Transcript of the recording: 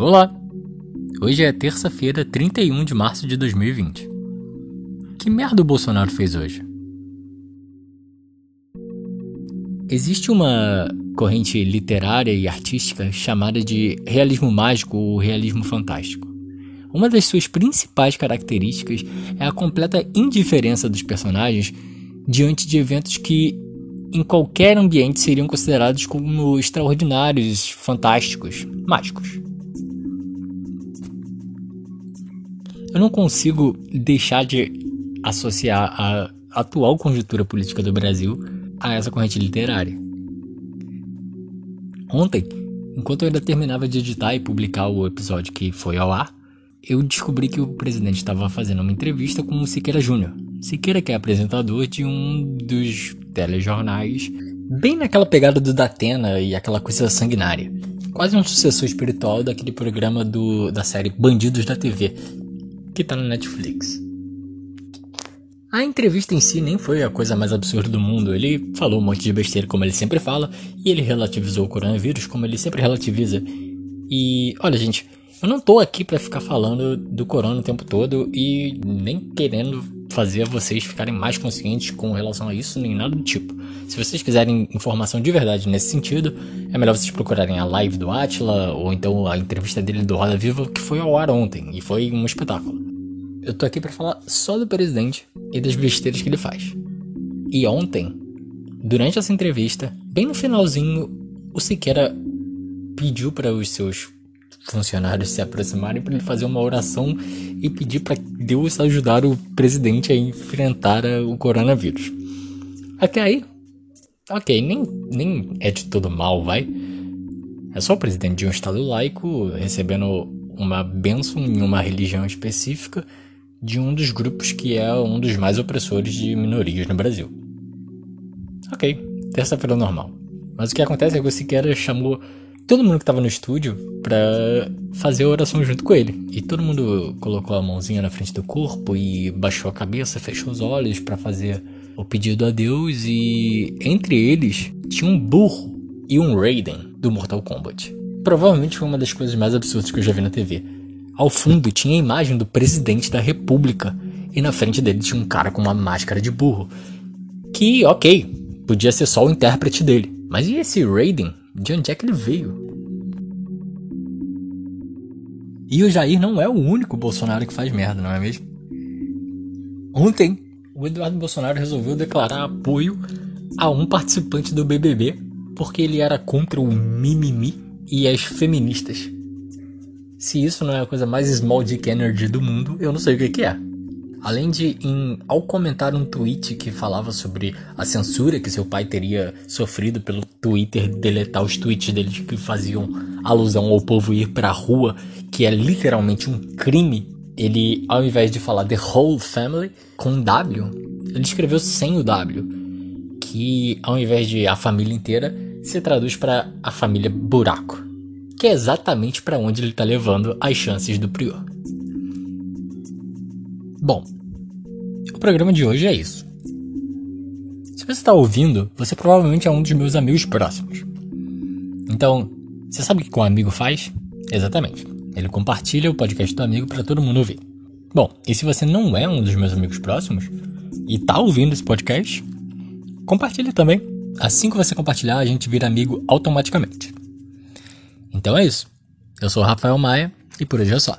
Olá! Hoje é terça-feira, 31 de março de 2020. Que merda o Bolsonaro fez hoje? Existe uma corrente literária e artística chamada de realismo mágico ou realismo fantástico. Uma das suas principais características é a completa indiferença dos personagens diante de eventos que, em qualquer ambiente, seriam considerados como extraordinários, fantásticos, mágicos. Eu não consigo deixar de associar a atual conjuntura política do Brasil a essa corrente literária. Ontem, enquanto eu ainda terminava de editar e publicar o episódio que foi ao ar, eu descobri que o presidente estava fazendo uma entrevista com o Siqueira Júnior. Siqueira que é apresentador de um dos telejornais, bem naquela pegada do Datena e aquela coisa sanguinária. Quase um sucessor espiritual daquele programa do, da série Bandidos da TV, que tá no Netflix. A entrevista em si nem foi a coisa mais absurda do mundo. Ele falou um monte de besteira, como ele sempre fala, e ele relativizou o coronavírus, como ele sempre relativiza. E olha, gente, eu não tô aqui para ficar falando do corona o tempo todo e nem querendo fazer vocês ficarem mais conscientes com relação a isso, nem nada do tipo. Se vocês quiserem informação de verdade nesse sentido, é melhor vocês procurarem a live do Atila ou então a entrevista dele do Roda Viva que foi ao ar ontem e foi um espetáculo. Eu tô aqui para falar só do presidente e das besteiras que ele faz. E ontem, durante essa entrevista, bem no finalzinho, o Siqueira pediu para os seus funcionários se aproximarem para ele fazer uma oração e pedir para Deus ajudar o presidente a enfrentar o coronavírus. Até aí, ok, nem, nem é de todo mal, vai. É só o presidente de um estado laico recebendo uma bênção em uma religião específica de um dos grupos que é um dos mais opressores de minorias no Brasil. Ok, terça-feira normal. Mas o que acontece é que o Siqueira chamou todo mundo que estava no estúdio para fazer a oração junto com ele. E todo mundo colocou a mãozinha na frente do corpo e baixou a cabeça, fechou os olhos para fazer o pedido a Deus. E entre eles tinha um burro e um Raiden do Mortal Kombat. Provavelmente foi uma das coisas mais absurdas que eu já vi na TV. Ao fundo tinha a imagem do presidente da república e na frente dele tinha um cara com uma máscara de burro. Que, ok, podia ser só o intérprete dele. Mas e esse Raiden? De onde é que ele veio? E o Jair não é o único Bolsonaro que faz merda, não é mesmo? Ontem, o Eduardo Bolsonaro resolveu declarar apoio a um participante do BBB porque ele era contra o mimimi e as feministas. Se isso não é a coisa mais small dick energy do mundo, eu não sei o que, que é. Além de, em, ao comentar um tweet que falava sobre a censura que seu pai teria sofrido pelo Twitter deletar os tweets dele que faziam alusão ao povo ir pra rua, que é literalmente um crime, ele, ao invés de falar the whole family com W, ele escreveu sem o W, que ao invés de a família inteira, se traduz para a família buraco que é exatamente para onde ele está levando as chances do Prior. Bom, o programa de hoje é isso. Se você está ouvindo, você provavelmente é um dos meus amigos próximos. Então, você sabe o que um amigo faz? Exatamente. Ele compartilha o podcast do amigo para todo mundo ouvir. Bom, e se você não é um dos meus amigos próximos e está ouvindo esse podcast, compartilhe também. Assim que você compartilhar, a gente vira amigo automaticamente. Então é isso. Eu sou o Rafael Maia e por hoje é só.